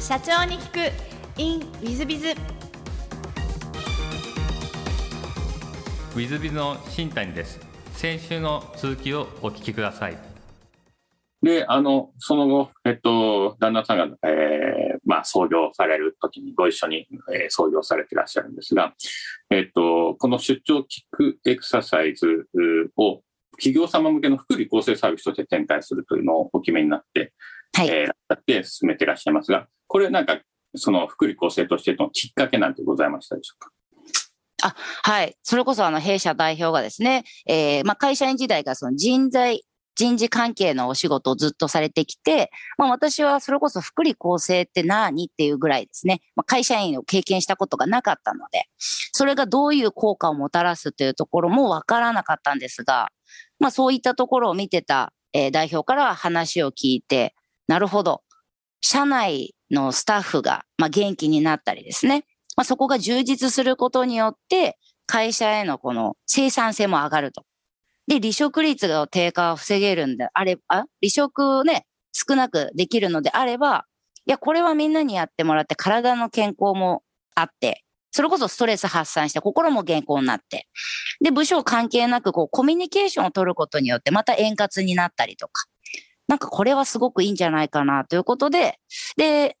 社長に聞く in ウィズビズウィズビズの新谷です。先週の続きをお聞きください。で、あの、その後、えっと、旦那さんが、えーまあ、創業される時にご一緒に、えー創業されていらっしゃるんですが、えっと、この出張キックエクササイズうを企業様向けの福利厚生サービスとして展開するというのをお決めになって、はい。えーやって進めていらっしゃいますが、これなんか、その福利厚生としてのきっかけなんてございましたでしょうか？はい。それこそあの弊社代表がですね、えーまあ会社員時代からその人材、人事関係のお仕事をずっとされてきて、まあ私はそれこそ福利厚生って何っていうぐらいですね、まあ、会社員を経験したことがなかったので、それがどういう効果をもたらすというところもわからなかったんですが、まあそういったところを見てた、えー代表から話を聞いて、なるほど。社内のスタッフが、まあ、元気になったりですね。まあ、そこが充実することによって、会社へのこの生産性も上がると。で、離職率の低下を防げるんであれば、離職ね、少なくできるのであれば、いや、これはみんなにやってもらって体の健康もあって、それこそストレス発散して心も健康になって、で、部署関係なくこうコミュニケーションを取ることによってまた円滑になったりとか、なんかこれはすごくいいんじゃないかなということで、で、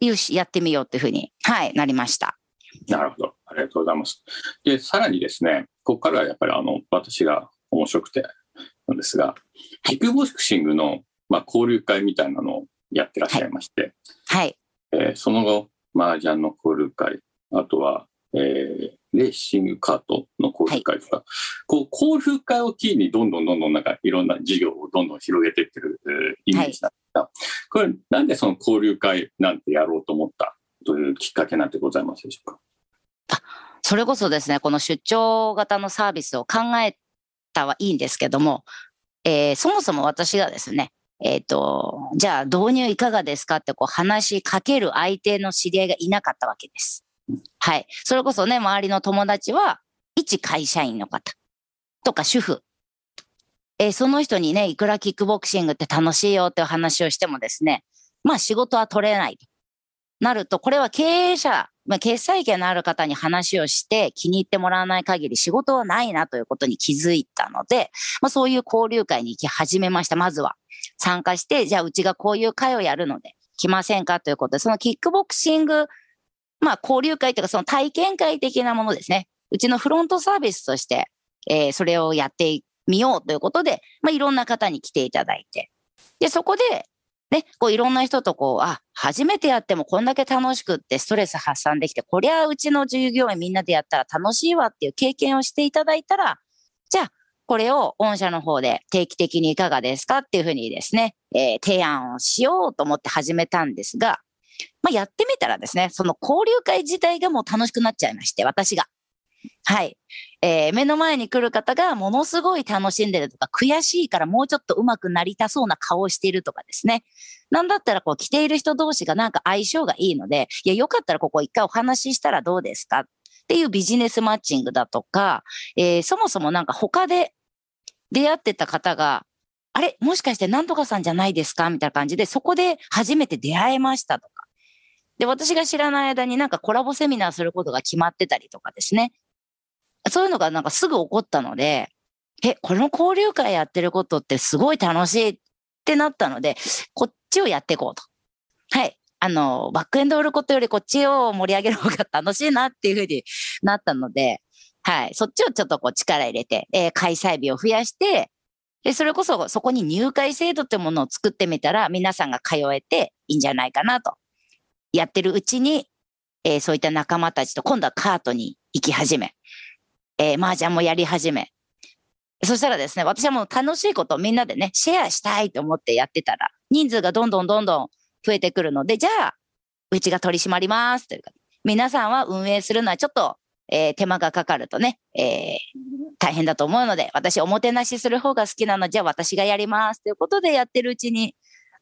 よし、やってみようっていうふうに、はい、なりました。なるほど。ありがとうございます。で、さらにですね、ここからはやっぱりあの、私が面白くてなんですが、キックボクシングの、まあ、交流会みたいなのをやってらっしゃいまして、はい。えーその後、麻雀の交流会、あとは、えーレーシングカートの交流会とか、こう、交流会をキーにどんどんどんどんなんかいろんな事業をどんどん広げていってる、えーイメージなんですが、これなんでその交流会なんてやろうと思ったというきっかけなんてございますでしょうか？それこそですね、この出張型のサービスを考えたはいいんですけども、えーそもそも私がですね、えっ、と、じゃあ導入いかがですかってこう話しかける相手の知り合いがいなかったわけです。はい。それこそね、周りの友達は、一会社員の方とか主婦。えーその人にね、いくらキックボクシングって楽しいよっていう話をしてもですね、まあ仕事は取れないと。なると、これは経営者、まあ、決済権のある方に話をして気に入ってもらわない限り仕事はないなということに気づいたので、まあ、そういう交流会に行き始めました。まずは参加して、じゃあうちがこういう会をやるので来ませんかということで、そのキックボクシング、まあ交流会というかその体験会的なものですね。うちのフロントサービスとして、えーそれをやってみようということで、まあいろんな方に来ていただいて。で、そこで、ね、こういろんな人とこう、あ、初めてやってもこんだけ楽しくってストレス発散できて、こりゃうちの従業員みんなでやったら楽しいわっていう経験をしていただいたら、じゃあ、これを御社の方で定期的にいかがですかっていうふうにですね、えー提案をしようと思って始めたんですが、まあ、やってみたらですね、その交流会自体がもう楽しくなっちゃいまして、私が。はい。えー目の前に来る方がものすごい楽しんでるとか、悔しいからもうちょっと上手くなりたそうな顔をしているとかですね。なんだったらこう来ている人同士がなんか相性がいいので、いや、よかったらここ一回お話ししたらどうですか？っていうビジネスマッチングだとか、えーそもそもなんか他で出会ってた方が、あれ？もしかしてなんとかさんじゃないですか？みたいな感じで、そこで初めて出会えましたと。で、私が知らない間になんかコラボセミナーすることが決まってたりとかですね。そういうのがなんかすぐ起こったので、え、この交流会やってることってすごい楽しいってなったので、こっちをやっていこうと。はい。あの、バックエンド売ることよりこっちを盛り上げる方が楽しいなっていうふうになったので、はい。そっちをちょっとこう力入れて、えー開催日を増やして、で、それこそそこに入会制度ってものを作ってみたら、皆さんが通えていいんじゃないかなと。やってるうちに、えーそういった仲間たちと今度はカートに行き始め、えー、麻雀もやり始め。そしたらですね、私はもう楽しいことをみんなでね、シェアしたいと思ってやってたら、人数がどんどんどんどん増えてくるので、じゃあ、うちが取り締まりますというか、皆さんは運営するのはちょっと、えー手間がかかるとね、えー大変だと思うので、私おもてなしする方が好きなので、じゃあ私がやりますということでやってるうちに、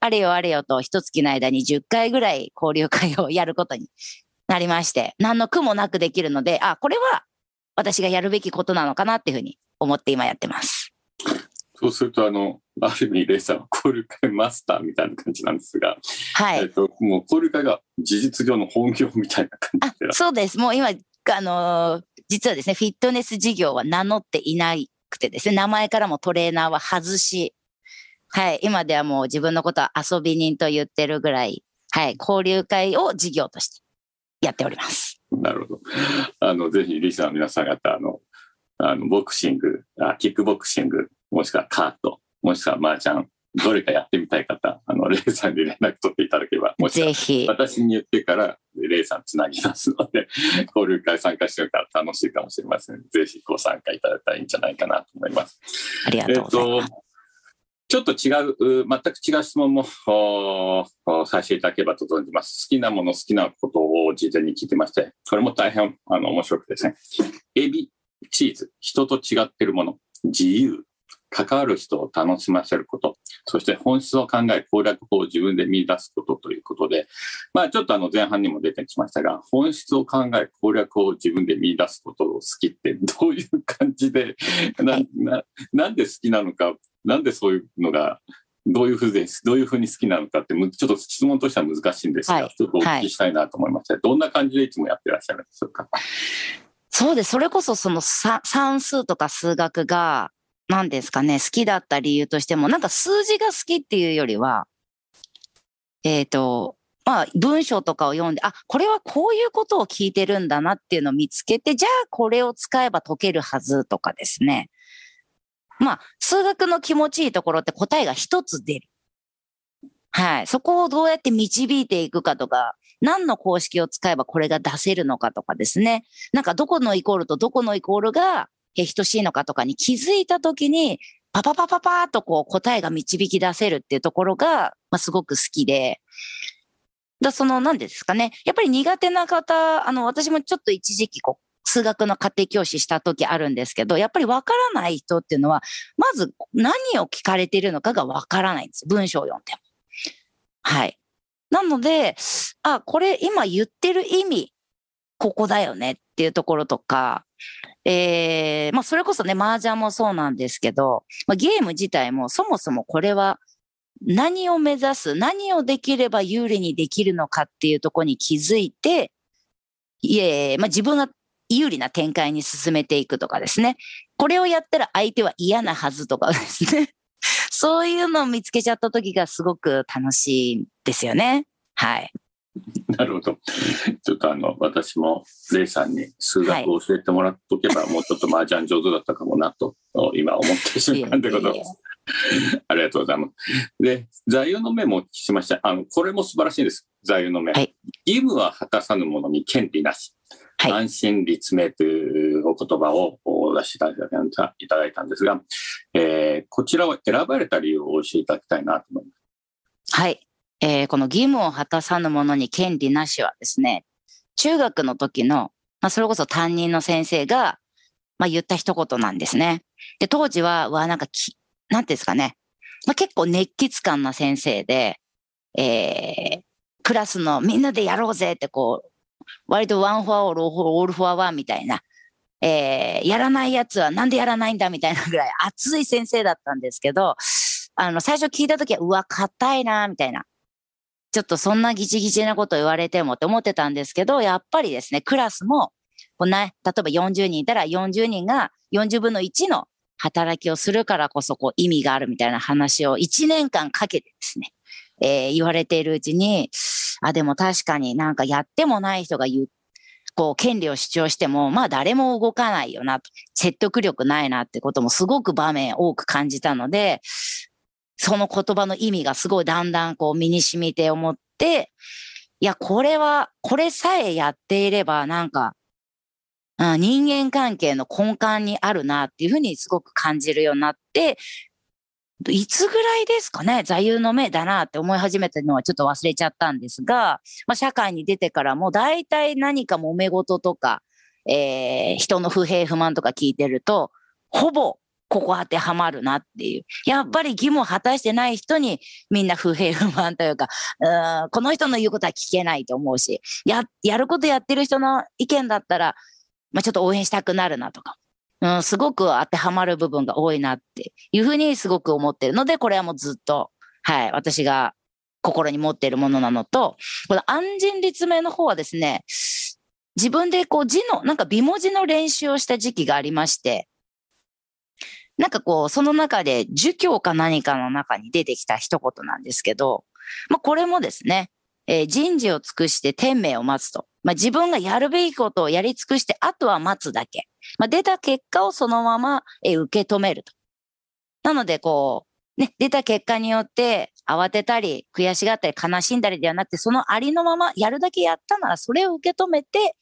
あれよあれよと一月の間に10回ぐらい交流会をやることになりまして、何の苦もなくできるので、あ、これは私がやるべきことなのかなっていうふうに思って今やってます。そうすると、あの、ある意味、レイさんは交流会マスターみたいな感じなんですが、はい。えっと、もう交流会が事実上の本業みたいな感あじで、そうです。もう今、あのー実はですね、フィットネス事業は名乗っていなくてですね、名前からもトレーナーは外し、はい。今ではもう自分のことは遊び人と言ってるぐらい、はい。交流会を事業としてやっております。なるほど。あの、ぜひ、リスナーの皆さん方、あの、あの、ボクシングあ、キックボクシング、もしくはカート、もしくは麻雀、どれかやってみたい方、あの、レイさんに連絡取っていただければ、もしくはぜひ。私に言ってから、レイさんつなぎますので、交流会参加してるから楽しいかもしれません。ぜひご参加いただいたらいいんじゃないかなと思います。ありがえっとうございます。と、ちょっと違う、全く違う質問もさせていただければと存じます。好きなもの、好きなことを事前に聞いてまして、これも大変あの面白くてですね。エビ、チーズ、人と違ってるもの、自由、関わる人を楽しませること、そして本質を考え、攻略法を自分で見出すことということで、まあちょっとあの前半にも出てきましたが、本質を考え、攻略を自分で見出すことを好きってどういう感じで、なななんで好きなのか、なんでそういうのが、どういうふうです、どういうふうに好きなのかって、むちょっと質問としては難しいんですが、はいちょっとお聞きしたいなと思いまして、どんな感じでいつもやってらっしゃるんでしょうか？そうです。それこそそのさ算数とか数学が、何ですかね、好きだった理由としても、なんか数字が好きっていうよりは、えっ、と、まあ、文章とかを読んで、あ、これはこういうことを聞いてるんだなっていうのを見つけて、じゃあこれを使えば解けるはずとかですね。まあ、数学の気持ちいいところって答えが一つ出る。はい。そこをどうやって導いていくかとか、何の公式を使えばこれが出せるのかとかですね。なんかどこのイコールとどこのイコールが等しいのかとかに気づいたときに、パパパパパーとこう答えが導き出せるっていうところが、まあ、すごく好きで。だその、何ですかね。やっぱり苦手な方、あの、私もちょっと一時期こう、数学の家庭教師した時あるんですけど、やっぱりわからない人っていうのは、まず何を聞かれているのかがわからないんです。文章を読んでも。はい。なので、あ、これ今言ってる意味、ここだよねっていうところとか、えー、まあそれこそね、麻雀もそうなんですけど、まあ、ゲーム自体もそもそもこれは何を目指す、何をできれば有利にできるのかっていうところに気づいて、いえ、まあ自分が有利な展開に進めていくとかですね。これをやったら相手は嫌なはずとかですね。そういうのを見つけちゃった時がすごく楽しいんですよね。はい。なるほど。ちょっとあの、私もレイさんに数学を教えてもらっとけば、もうちょっと麻雀上手だったかもなと、今思ってしまったんでございます。ありがとうございます。で、座右の銘もお聞きしました。あの、これも素晴らしいです。座右の銘。はい義務は果たさぬ者に権利なし。はい安心立命というお言葉をお出しいただいたいただいたんですが、えーこちらを選ばれた理由を教えていただきたいなと思います。はい。えーこの義務を果たさぬ者に権利なしはですね、中学の時の、まあ、それこそ担任の先生が、まあ、言った一言なんですね。で、当時は、わ、なんかき、なんていうんですかね。まあ、結構熱血感な先生で、えークラスのみんなでやろうぜってこう、割と one for all, all for one みたいな、えーやらないやつはなんでやらないんだみたいなぐらい熱い先生だったんですけど、あの、最初聞いたときは、うわ、硬いな、みたいな。ちょっとそんなギチギチなこと言われてもって思ってたんですけど、やっぱりですね、クラスも、こうね、例えば40人いたら40人が40分の1の働きをするからこそこう意味があるみたいな話を1年間かけてですね、えー言われているうちに、あ、でも確かになんかやってもない人が言う、こう権利を主張しても、まあ誰も動かないよな、説得力ないなってこともすごく場面多く感じたので、その言葉の意味がすごいだんだんこう身に染みて思って、いや、これは、これさえやっていればなんか、うん人間関係の根幹にあるなっていうふうにすごく感じるようになって、いつぐらいですかね、座右の銘だなって思い始めたのはちょっと忘れちゃったんですが、まあ、社会に出てからも大体何か揉め事とか、えー人の不平不満とか聞いてると、ほぼここ当てはまるなっていう。やっぱり義務を果たしてない人にみんな不平不満というか、うんこの人の言うことは聞けないと思うし、や、やることやってる人の意見だったら、まあちょっと応援したくなるなとか。うん、すごく当てはまる部分が多いなっていうふうにすごく思ってるので、これはもうずっと、はい、私が心に持っているものなのと、この安心立命の方はですね、自分でこう字の、なんか美文字の練習をした時期がありまして、なんかこう、その中で儒教か何かの中に出てきた一言なんですけど、まあこれもですね、えー人事を尽くして天命を待つと。まあ自分がやるべきことをやり尽くして、あとは待つだけ。まあ出た結果をそのまま、え受け止めると。なのでこう、ね、出た結果によって慌てたり、悔しがったり、悲しんだりではなくて、そのありのままやるだけやったなら、それを受け止めて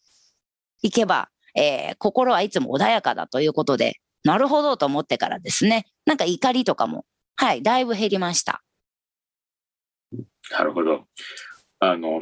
いけば、えー心はいつも穏やかだということで、なるほどと思ってからですね、なんか怒りとかも、はい、だいぶ減りました。なるほど。あの、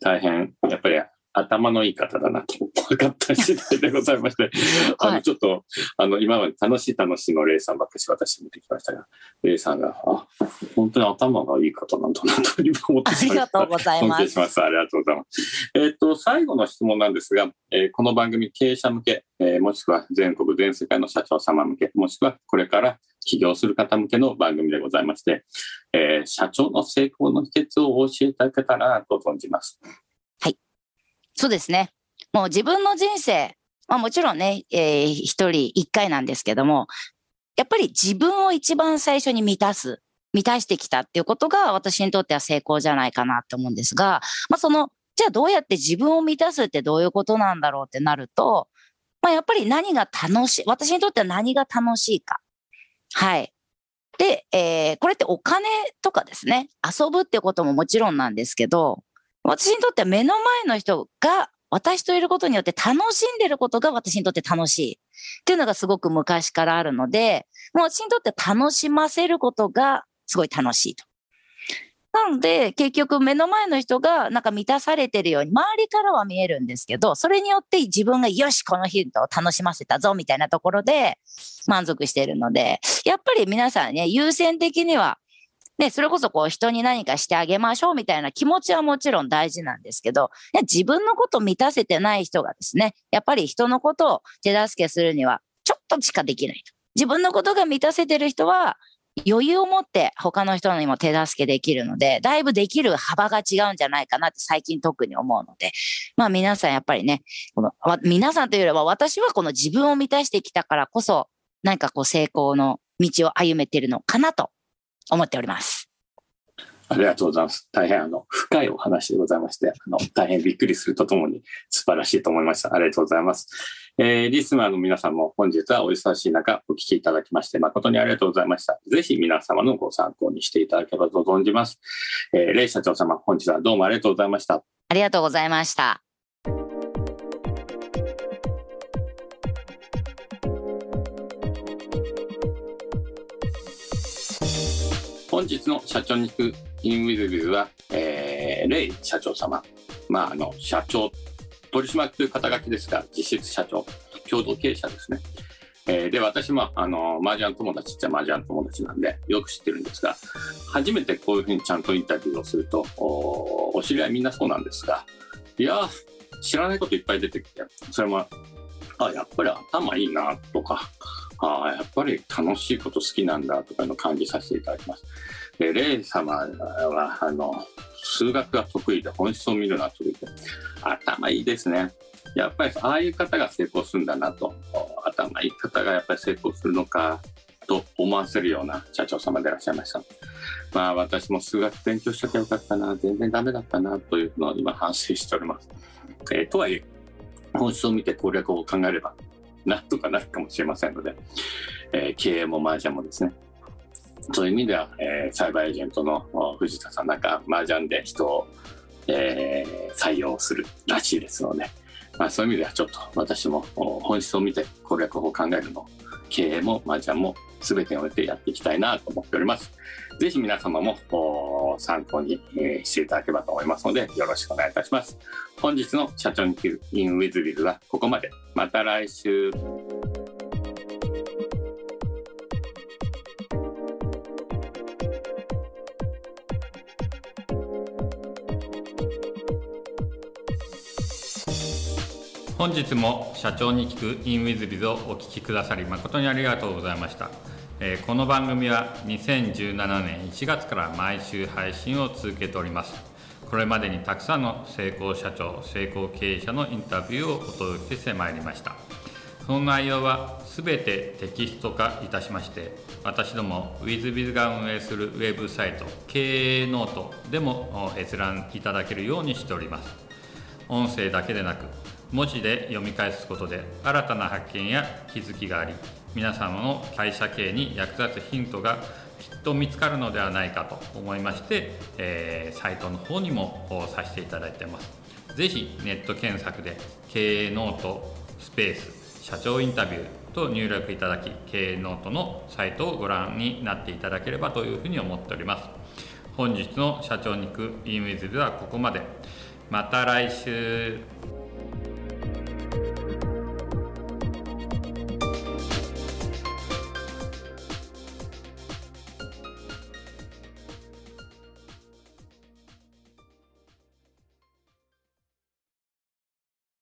大変、やっぱり頭のいい方だなと分かった次第でございまして、あの、はいちょっと、あの、今まで楽しい楽しいのレイさんばっかし私見てきましたが、レイさんが、あ、本当に頭がいい方なんだなと今思ってありがとうございます。ます。ありがとうございます。えっ、と、最後の質問なんですが、えーこの番組経営者向け、えーもしくは全国全世界の社長様向け、もしくはこれから起業する方向けの番組でございまして、えー社長の成功の秘訣をお教えていただけたらなと存じます。そうですね。もう自分の人生、まあもちろんね、えー一人一回なんですけども、やっぱり自分を一番最初に満たす、満たしてきたっていうことが私にとっては成功じゃないかなと思うんですが、まあその、じゃあどうやって自分を満たすってどういうことなんだろうってなると、まあやっぱり何が楽しい、私にとっては何が楽しいか。はい。で、えーこれってお金とかですね、遊ぶってことももちろんなんですけど、私にとっては目の前の人が私といることによって楽しんでることが私にとって楽しいっていうのがすごく昔からあるので、もう私にとって楽しませることがすごい楽しいと。なので、結局目の前の人がなんか満たされてるように、周りからは見えるんですけど、それによって自分がよし、この日を楽しませたぞ、みたいなところで満足してるので、やっぱり皆さんね、優先的にはね、それこそこう人に何かしてあげましょうみたいな気持ちはもちろん大事なんですけど、自分のこと満たせてない人がですね、やっぱり人のことを手助けするにはちょっとしかできないと。自分のことが満たせてる人は余裕を持って他の人にも手助けできるので、だいぶできる幅が違うんじゃないかなって最近特に思うので、まあ皆さんやっぱりね、この皆さんというよりは私はこの自分を満たしてきたからこそ、何かこう成功の道を歩めてるのかなと思っております。ありがとうございます。大変あの深いお話でございまして、あの大変びっくりするとともに素晴らしいと思いました。ありがとうございます。えーリスナーの皆さんも本日はお忙しい中お聞きいただきまして誠にありがとうございました。ぜひ皆様のご参考にしていただければと存じます。えーレイ社長様、本日はどうもありがとうございました。ありがとうございました。本日の社長に行くインウィズビズは、えーレイ社長様、まあ、あの社長、取締役という肩書きですが、実質社長、共同経営者ですね。えーで、私も、あの、麻雀友達っちゃ麻雀友達なんで、よく知ってるんですが、初めてこういうふうにちゃんとインタビューをすると、おお知り合いみんなそうなんですが、いや、知らないこといっぱい出てきて、それも、あ、やっぱり頭いいなとか、ああ、やっぱり楽しいこと好きなんだとかの感じさせていただきます。で、レイ様は、あの、数学が得意で本質を見るのが得意で、頭いいですね。やっぱりああいう方が成功するんだなと、頭いい方がやっぱり成功するのかと思わせるような社長様でいらっしゃいました。まあ私も数学勉強しときゃよかったな、全然ダメだったなというのを今反省しております。えーとはいえ、本質を見て攻略を考えれば、なんとかなるかもしれませんので、えー経営も麻雀もですね、そういう意味では、えーサイバーエージェントの藤田さんなんか麻雀で人を、えー採用するらしいですので、まあ、そういう意味ではちょっと私も本質を見て攻略法を考えるの経営も麻雀も全てにおいてやっていきたいなと思っております。ぜひ皆様も参考に、していただければと思いますのでよろしくお願いいたします。本日の社長に切るインウィズビルはここまで。また来週。本日も社長に聞く in WizBiz をお聞きくださり誠にありがとうございました、この番組は2017年1月から毎週配信を続けております。これまでにたくさんの成功社長成功経営者のインタビューをお届けしてまいりました。その内容はすべてテキスト化いたしまして私ども WizBiz が運営するウェブサイト経営ノートでも閲覧いただけるようにしております。音声だけでなく文字で読み返すことで新たな発見や気づきがあり皆様の会社経営に役立つヒントがきっと見つかるのではないかと思いまして、えーサイトの方にもさせていただいてます。ぜひネット検索で経営ノートスペース社長インタビューと入力いただき経営ノートのサイトをご覧になっていただければというふうに思っております。本日の社長に行く e ムイズではここまで。また来週。